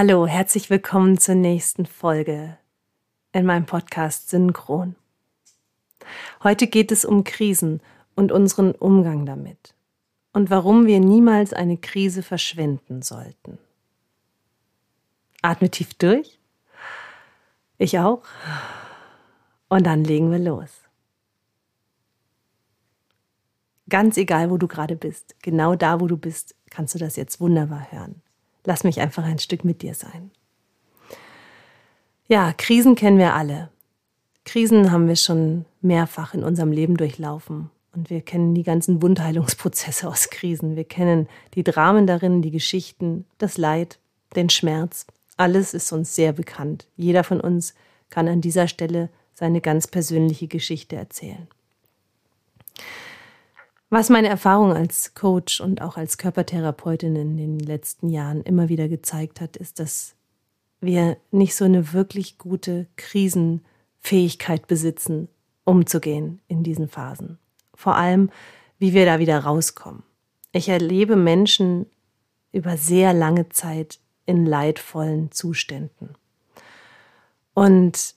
Hallo, herzlich willkommen zur nächsten Folge in meinem Podcast Synchron. Heute geht es um Krisen und unseren Umgang damit und warum wir niemals eine Krise verschwenden sollten. Atme tief durch. Ich auch. Und dann legen wir los. Ganz egal, wo du gerade bist, genau da, wo du bist, kannst du das jetzt wunderbar hören. Lass mich einfach ein Stück mit dir sein. Ja, Krisen kennen wir alle. Krisen haben wir schon mehrfach in unserem Leben durchlaufen. Und wir kennen die ganzen Wundheilungsprozesse aus Krisen. Wir kennen die Dramen darin, die Geschichten, das Leid, den Schmerz. Alles ist uns sehr bekannt. Jeder von uns kann an dieser Stelle seine ganz persönliche Geschichte erzählen. Was meine Erfahrung als Coach und auch als Körpertherapeutin in den letzten Jahren immer wieder gezeigt hat, ist, dass wir nicht so eine wirklich gute Krisenfähigkeit besitzen, umzugehen in diesen Phasen. Vor allem, wie wir da wieder rauskommen. Ich erlebe Menschen über sehr lange Zeit in leidvollen Zuständen. Und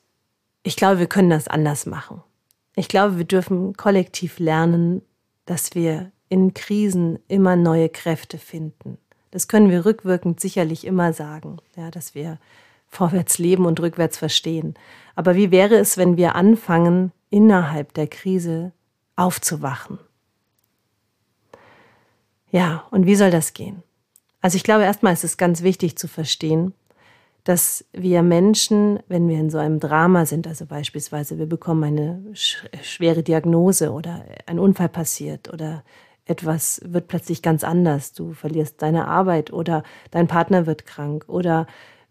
ich glaube, wir können das anders machen. Ich glaube, wir dürfen kollektiv lernen, dass wir in Krisen immer neue Kräfte finden. Das können wir rückwirkend sicherlich immer sagen, ja, dass wir vorwärts leben und rückwärts verstehen. Aber wie wäre es, wenn wir anfangen, innerhalb der Krise aufzuwachen? Ja, und wie soll das gehen? Also ich glaube, erstmal ist es ganz wichtig zu verstehen, dass wir Menschen, wenn wir in so einem Drama sind, also beispielsweise wir bekommen eine schwere Diagnose oder ein Unfall passiert oder etwas wird plötzlich ganz anders, du verlierst deine Arbeit oder dein Partner wird krank oder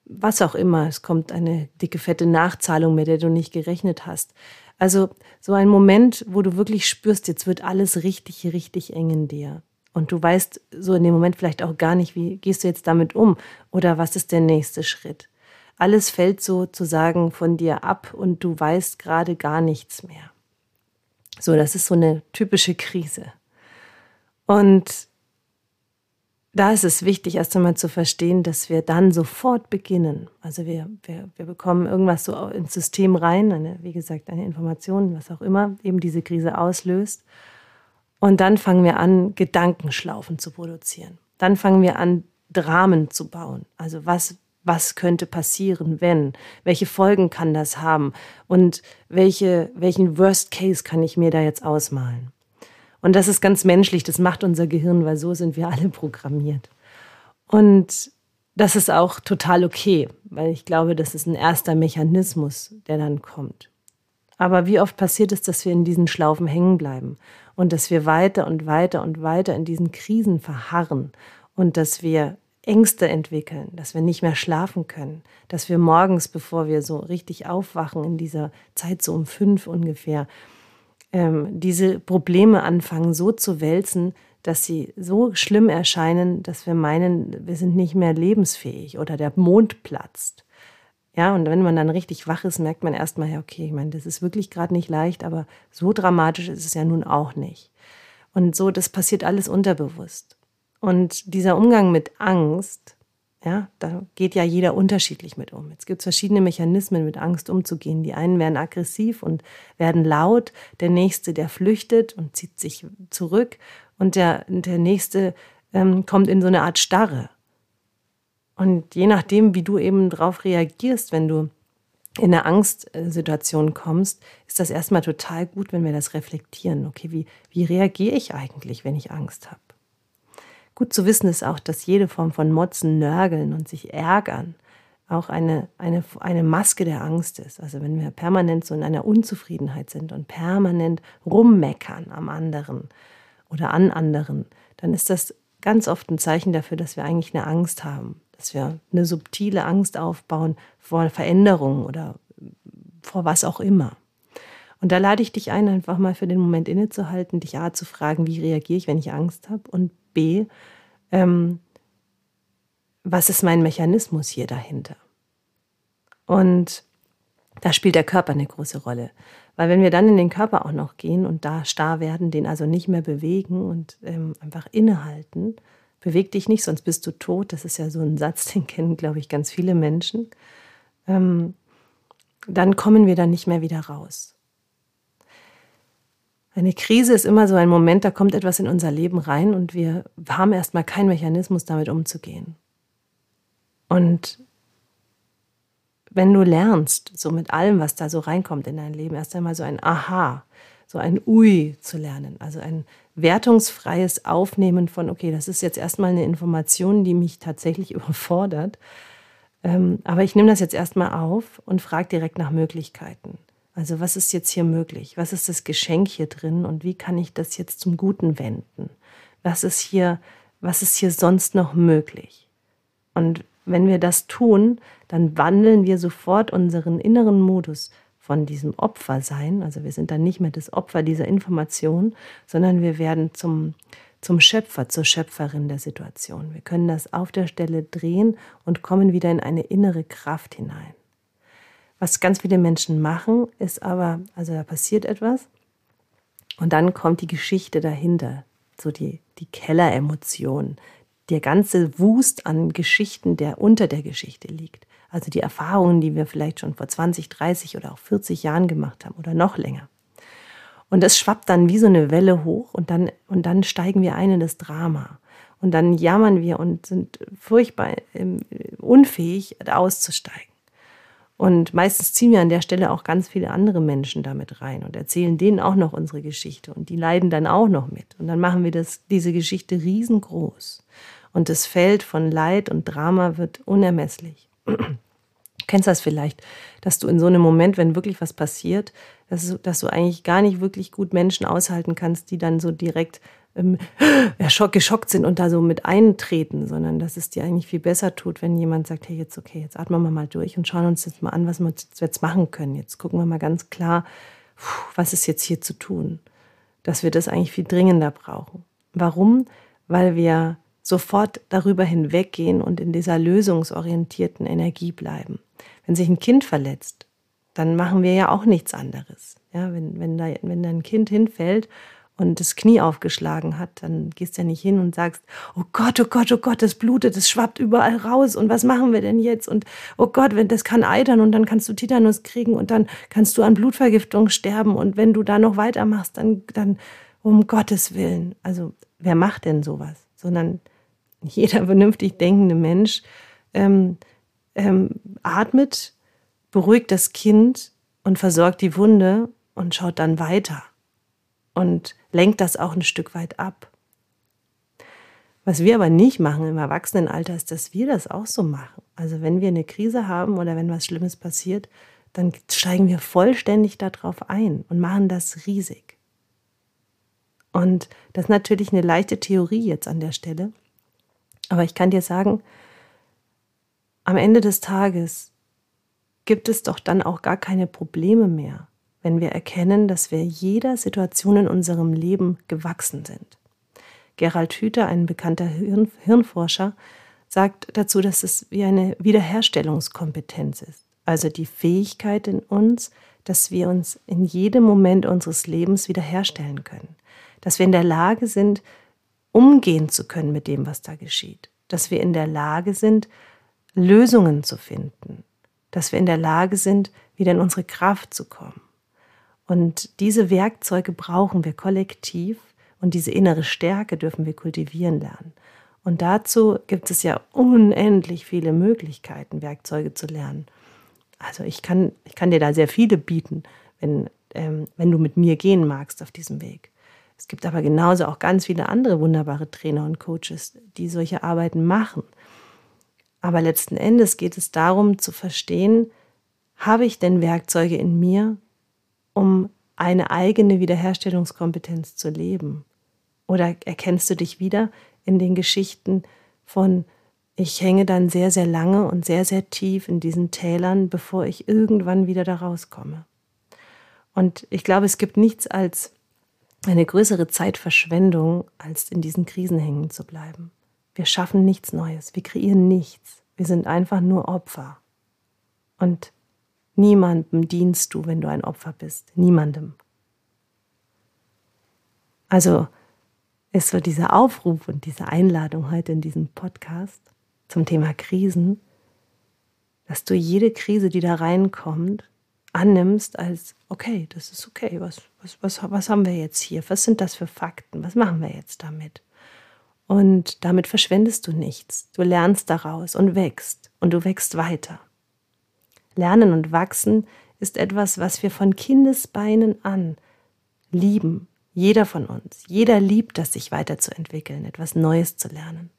was auch immer, es kommt eine dicke, fette Nachzahlung, mit der du nicht gerechnet hast. Also so ein Moment, wo du wirklich spürst, jetzt wird alles richtig, richtig eng in dir. Und du weißt so in dem Moment vielleicht auch gar nicht, wie gehst du jetzt damit um oder was ist der nächste Schritt. Alles fällt sozusagen von dir ab und du weißt gerade gar nichts mehr. So, das ist so eine typische Krise. Und da ist es wichtig, erst einmal zu verstehen, dass wir dann sofort beginnen. Also wir, wir, wir bekommen irgendwas so ins System rein, eine, wie gesagt, eine Information, was auch immer eben diese Krise auslöst. Und dann fangen wir an, Gedankenschlaufen zu produzieren. Dann fangen wir an, Dramen zu bauen. Also was, was könnte passieren, wenn? Welche Folgen kann das haben? Und welche, welchen Worst Case kann ich mir da jetzt ausmalen? Und das ist ganz menschlich, das macht unser Gehirn, weil so sind wir alle programmiert. Und das ist auch total okay, weil ich glaube, das ist ein erster Mechanismus, der dann kommt. Aber wie oft passiert es, dass wir in diesen Schlaufen hängen bleiben und dass wir weiter und weiter und weiter in diesen Krisen verharren und dass wir Ängste entwickeln, dass wir nicht mehr schlafen können, dass wir morgens, bevor wir so richtig aufwachen, in dieser Zeit so um fünf ungefähr, ähm, diese Probleme anfangen so zu wälzen, dass sie so schlimm erscheinen, dass wir meinen, wir sind nicht mehr lebensfähig oder der Mond platzt. Ja, und wenn man dann richtig wach ist, merkt man erstmal, ja, okay, ich meine, das ist wirklich gerade nicht leicht, aber so dramatisch ist es ja nun auch nicht. Und so, das passiert alles unterbewusst. Und dieser Umgang mit Angst, ja, da geht ja jeder unterschiedlich mit um. Es gibt verschiedene Mechanismen, mit Angst umzugehen. Die einen werden aggressiv und werden laut, der nächste, der flüchtet und zieht sich zurück und der, der nächste ähm, kommt in so eine Art Starre. Und je nachdem, wie du eben darauf reagierst, wenn du in eine Angstsituation kommst, ist das erstmal total gut, wenn wir das reflektieren. Okay, wie, wie reagiere ich eigentlich, wenn ich Angst habe? Gut zu wissen ist auch, dass jede Form von Motzen, Nörgeln und sich ärgern auch eine, eine, eine Maske der Angst ist. Also wenn wir permanent so in einer Unzufriedenheit sind und permanent rummeckern am anderen oder an anderen, dann ist das ganz oft ein Zeichen dafür, dass wir eigentlich eine Angst haben dass wir eine subtile Angst aufbauen vor Veränderungen oder vor was auch immer. Und da lade ich dich ein, einfach mal für den Moment innezuhalten, dich A zu fragen, wie reagiere ich, wenn ich Angst habe und B, ähm, was ist mein Mechanismus hier dahinter? Und da spielt der Körper eine große Rolle. Weil wenn wir dann in den Körper auch noch gehen und da starr werden, den also nicht mehr bewegen und ähm, einfach innehalten, beweg dich nicht, sonst bist du tot. Das ist ja so ein Satz, den kennen, glaube ich, ganz viele Menschen. Ähm, dann kommen wir da nicht mehr wieder raus. Eine Krise ist immer so ein Moment, da kommt etwas in unser Leben rein und wir haben erstmal keinen Mechanismus, damit umzugehen. Und wenn du lernst, so mit allem, was da so reinkommt in dein Leben, erst einmal so ein Aha, so ein Ui zu lernen, also ein wertungsfreies Aufnehmen von, okay, das ist jetzt erstmal eine Information, die mich tatsächlich überfordert, ähm, aber ich nehme das jetzt erstmal auf und frage direkt nach Möglichkeiten. Also was ist jetzt hier möglich? Was ist das Geschenk hier drin und wie kann ich das jetzt zum Guten wenden? Was ist hier, was ist hier sonst noch möglich? Und wenn wir das tun, dann wandeln wir sofort unseren inneren Modus von diesem Opfersein, also wir sind dann nicht mehr das Opfer dieser Information, sondern wir werden zum, zum Schöpfer, zur Schöpferin der Situation. Wir können das auf der Stelle drehen und kommen wieder in eine innere Kraft hinein. Was ganz viele Menschen machen, ist aber, also da passiert etwas und dann kommt die Geschichte dahinter, so die, die Kelleremotion, der ganze Wust an Geschichten, der unter der Geschichte liegt. Also die Erfahrungen, die wir vielleicht schon vor 20, 30 oder auch 40 Jahren gemacht haben oder noch länger. Und das schwappt dann wie so eine Welle hoch und dann, und dann steigen wir ein in das Drama. Und dann jammern wir und sind furchtbar ähm, unfähig auszusteigen. Und meistens ziehen wir an der Stelle auch ganz viele andere Menschen damit rein und erzählen denen auch noch unsere Geschichte. Und die leiden dann auch noch mit. Und dann machen wir das, diese Geschichte riesengroß. Und das Feld von Leid und Drama wird unermesslich. Du kennst das vielleicht, dass du in so einem Moment, wenn wirklich was passiert, dass du, dass du eigentlich gar nicht wirklich gut Menschen aushalten kannst, die dann so direkt ähm, geschockt sind und da so mit eintreten, sondern dass es dir eigentlich viel besser tut, wenn jemand sagt, hey, jetzt okay, jetzt atmen wir mal durch und schauen uns jetzt mal an, was wir jetzt machen können. Jetzt gucken wir mal ganz klar, was ist jetzt hier zu tun. Dass wir das eigentlich viel dringender brauchen. Warum? Weil wir sofort darüber hinweggehen und in dieser lösungsorientierten Energie bleiben. Wenn sich ein Kind verletzt, dann machen wir ja auch nichts anderes. Ja, wenn, wenn, da, wenn da ein Kind hinfällt und das Knie aufgeschlagen hat, dann gehst du ja nicht hin und sagst, oh Gott, oh Gott, oh Gott, das blutet, das schwappt überall raus und was machen wir denn jetzt? Und oh Gott, wenn das kann eitern und dann kannst du Tetanus kriegen und dann kannst du an Blutvergiftung sterben und wenn du da noch weitermachst, dann, dann um Gottes Willen. Also wer macht denn sowas? Sondern jeder vernünftig denkende Mensch ähm, ähm, atmet, beruhigt das Kind und versorgt die Wunde und schaut dann weiter und lenkt das auch ein Stück weit ab. Was wir aber nicht machen im Erwachsenenalter, ist, dass wir das auch so machen. Also wenn wir eine Krise haben oder wenn was Schlimmes passiert, dann steigen wir vollständig darauf ein und machen das riesig. Und das ist natürlich eine leichte Theorie jetzt an der Stelle. Aber ich kann dir sagen, am Ende des Tages gibt es doch dann auch gar keine Probleme mehr, wenn wir erkennen, dass wir jeder Situation in unserem Leben gewachsen sind. Gerald Hüther, ein bekannter Hirn Hirnforscher, sagt dazu, dass es wie eine Wiederherstellungskompetenz ist. Also die Fähigkeit in uns, dass wir uns in jedem Moment unseres Lebens wiederherstellen können. Dass wir in der Lage sind, umgehen zu können mit dem, was da geschieht. Dass wir in der Lage sind, Lösungen zu finden. Dass wir in der Lage sind, wieder in unsere Kraft zu kommen. Und diese Werkzeuge brauchen wir kollektiv und diese innere Stärke dürfen wir kultivieren lernen. Und dazu gibt es ja unendlich viele Möglichkeiten, Werkzeuge zu lernen. Also ich kann, ich kann dir da sehr viele bieten, wenn, ähm, wenn du mit mir gehen magst auf diesem Weg. Es gibt aber genauso auch ganz viele andere wunderbare Trainer und Coaches, die solche Arbeiten machen. Aber letzten Endes geht es darum zu verstehen, habe ich denn Werkzeuge in mir, um eine eigene Wiederherstellungskompetenz zu leben? Oder erkennst du dich wieder in den Geschichten von, ich hänge dann sehr, sehr lange und sehr, sehr tief in diesen Tälern, bevor ich irgendwann wieder da rauskomme? Und ich glaube, es gibt nichts als eine größere Zeitverschwendung, als in diesen Krisen hängen zu bleiben. Wir schaffen nichts Neues, wir kreieren nichts. Wir sind einfach nur Opfer. Und niemandem dienst du, wenn du ein Opfer bist. Niemandem. Also ist so dieser Aufruf und diese Einladung heute in diesem Podcast zum Thema Krisen, dass du jede Krise, die da reinkommt, annimmst als, okay, das ist okay, was, was, was, was haben wir jetzt hier? Was sind das für Fakten? Was machen wir jetzt damit? Und damit verschwendest du nichts. Du lernst daraus und wächst und du wächst weiter. Lernen und wachsen ist etwas, was wir von Kindesbeinen an lieben. Jeder von uns. Jeder liebt das, sich weiterzuentwickeln, etwas Neues zu lernen.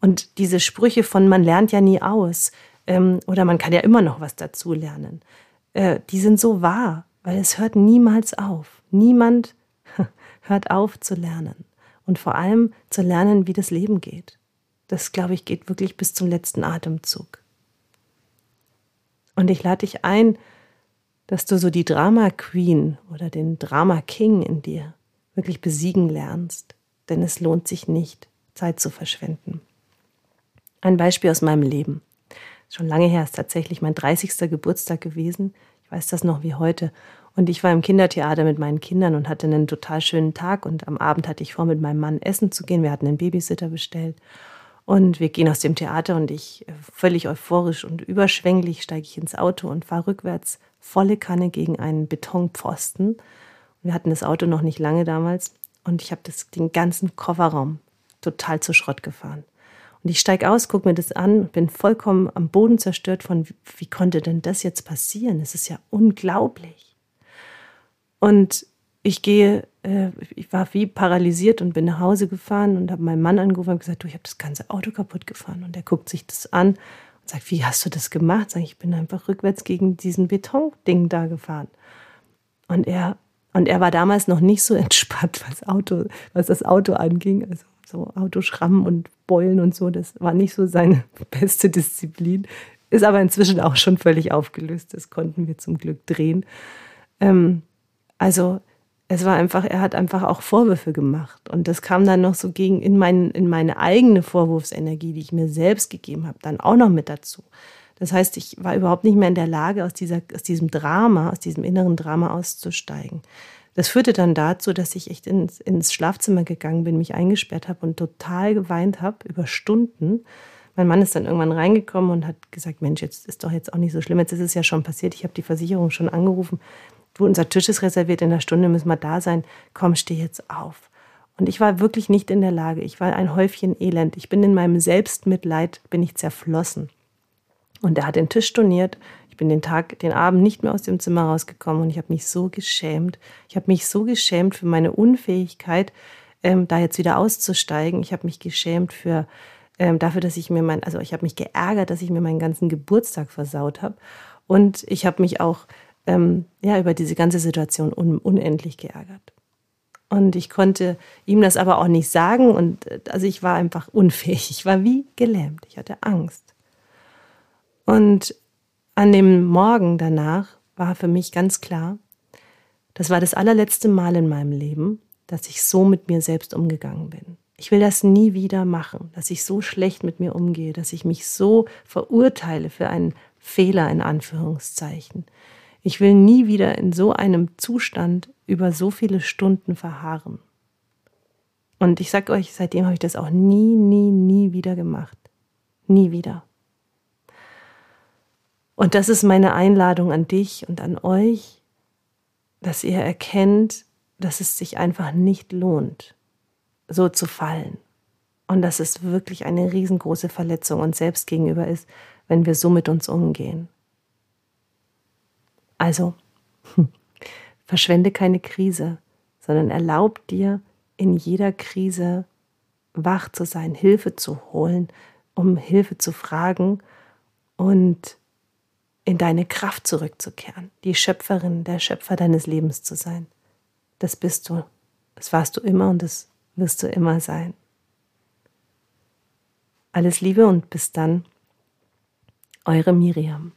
Und diese Sprüche von man lernt ja nie aus ähm, oder man kann ja immer noch was dazu lernen, äh, die sind so wahr, weil es hört niemals auf. Niemand hört auf zu lernen. Und vor allem zu lernen, wie das Leben geht. Das, glaube ich, geht wirklich bis zum letzten Atemzug. Und ich lade dich ein, dass du so die Drama Queen oder den Drama King in dir wirklich besiegen lernst. Denn es lohnt sich nicht, Zeit zu verschwenden. Ein Beispiel aus meinem Leben. Schon lange her ist tatsächlich mein 30. Geburtstag gewesen. Ich weiß das noch wie heute. Und ich war im Kindertheater mit meinen Kindern und hatte einen total schönen Tag. Und am Abend hatte ich vor, mit meinem Mann essen zu gehen. Wir hatten einen Babysitter bestellt. Und wir gehen aus dem Theater und ich, äh, völlig euphorisch und überschwänglich, steige ich ins Auto und fahre rückwärts volle Kanne gegen einen Betonpfosten. Wir hatten das Auto noch nicht lange damals und ich habe den ganzen Kofferraum total zu Schrott gefahren. Und ich steige aus, gucke mir das an, bin vollkommen am Boden zerstört von, wie, wie konnte denn das jetzt passieren? Es ist ja unglaublich. Und ich gehe, äh, ich war wie paralysiert und bin nach Hause gefahren und habe meinen Mann angerufen und gesagt, du, ich habe das ganze Auto kaputt gefahren. Und er guckt sich das an und sagt, wie hast du das gemacht? Sag ich, ich bin einfach rückwärts gegen diesen Betonding da gefahren. Und er, und er war damals noch nicht so entspannt, was, Auto, was das Auto anging. Also so Autoschrammen und Beulen und so, das war nicht so seine beste Disziplin. Ist aber inzwischen auch schon völlig aufgelöst. Das konnten wir zum Glück drehen. Ähm, also es war einfach, er hat einfach auch Vorwürfe gemacht. Und das kam dann noch so gegen in, mein, in meine eigene Vorwurfsenergie, die ich mir selbst gegeben habe, dann auch noch mit dazu. Das heißt, ich war überhaupt nicht mehr in der Lage, aus, dieser, aus diesem Drama, aus diesem inneren Drama auszusteigen. Das führte dann dazu, dass ich echt ins, ins Schlafzimmer gegangen bin, mich eingesperrt habe und total geweint habe über Stunden. Mein Mann ist dann irgendwann reingekommen und hat gesagt, Mensch, jetzt ist doch jetzt auch nicht so schlimm, jetzt ist es ja schon passiert, ich habe die Versicherung schon angerufen du, unser Tisch ist reserviert, in einer Stunde müssen wir da sein, komm, steh jetzt auf. Und ich war wirklich nicht in der Lage. Ich war ein Häufchen Elend. Ich bin in meinem Selbstmitleid, bin ich zerflossen. Und er hat den Tisch storniert. Bin den Tag, den Abend nicht mehr aus dem Zimmer rausgekommen und ich habe mich so geschämt. Ich habe mich so geschämt für meine Unfähigkeit, ähm, da jetzt wieder auszusteigen. Ich habe mich geschämt für ähm, dafür, dass ich mir mein, also ich habe mich geärgert, dass ich mir meinen ganzen Geburtstag versaut habe. Und ich habe mich auch ähm, ja, über diese ganze Situation un unendlich geärgert. Und ich konnte ihm das aber auch nicht sagen. Und äh, also ich war einfach unfähig. Ich war wie gelähmt. Ich hatte Angst. Und an dem Morgen danach war für mich ganz klar, das war das allerletzte Mal in meinem Leben, dass ich so mit mir selbst umgegangen bin. Ich will das nie wieder machen, dass ich so schlecht mit mir umgehe, dass ich mich so verurteile für einen Fehler in Anführungszeichen. Ich will nie wieder in so einem Zustand über so viele Stunden verharren. Und ich sage euch, seitdem habe ich das auch nie, nie, nie wieder gemacht. Nie wieder. Und das ist meine Einladung an dich und an euch, dass ihr erkennt, dass es sich einfach nicht lohnt, so zu fallen. Und dass es wirklich eine riesengroße Verletzung uns selbst gegenüber ist, wenn wir so mit uns umgehen. Also, verschwende keine Krise, sondern erlaub dir in jeder Krise wach zu sein, Hilfe zu holen, um Hilfe zu fragen und in deine Kraft zurückzukehren, die Schöpferin, der Schöpfer deines Lebens zu sein. Das bist du. Das warst du immer und das wirst du immer sein. Alles Liebe und bis dann, eure Miriam.